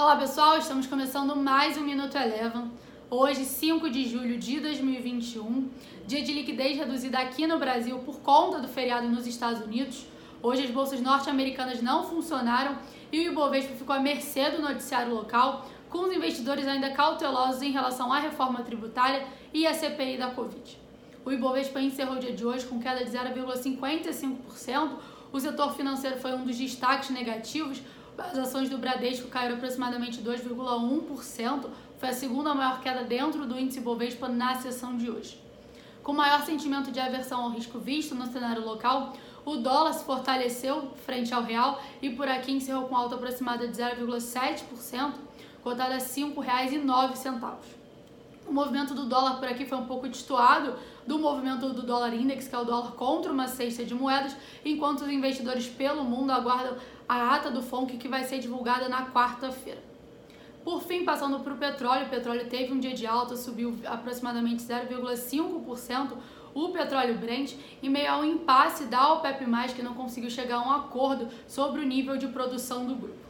Olá pessoal, estamos começando mais um Minuto Eleven. Hoje, 5 de julho de 2021, dia de liquidez reduzida aqui no Brasil por conta do feriado nos Estados Unidos. Hoje as bolsas norte-americanas não funcionaram e o Ibovespa ficou à mercê do noticiário local, com os investidores ainda cautelosos em relação à reforma tributária e à CPI da Covid. O Ibovespa encerrou o dia de hoje com queda de 0,55%. O setor financeiro foi um dos destaques negativos, as ações do Bradesco caíram aproximadamente 2,1%, foi a segunda maior queda dentro do índice Bovespa na sessão de hoje. Com maior sentimento de aversão ao risco visto no cenário local, o dólar se fortaleceu frente ao real e por aqui encerrou com alta aproximada de 0,7%, cotada a R$ 5,09. O movimento do dólar por aqui foi um pouco destoado do movimento do dólar index, que é o dólar contra uma cesta de moedas, enquanto os investidores pelo mundo aguardam a ata do FONC que vai ser divulgada na quarta-feira. Por fim, passando para o petróleo, o petróleo teve um dia de alta, subiu aproximadamente 0,5%. O petróleo Brent, em meio ao impasse da OPEP+, que não conseguiu chegar a um acordo sobre o nível de produção do grupo.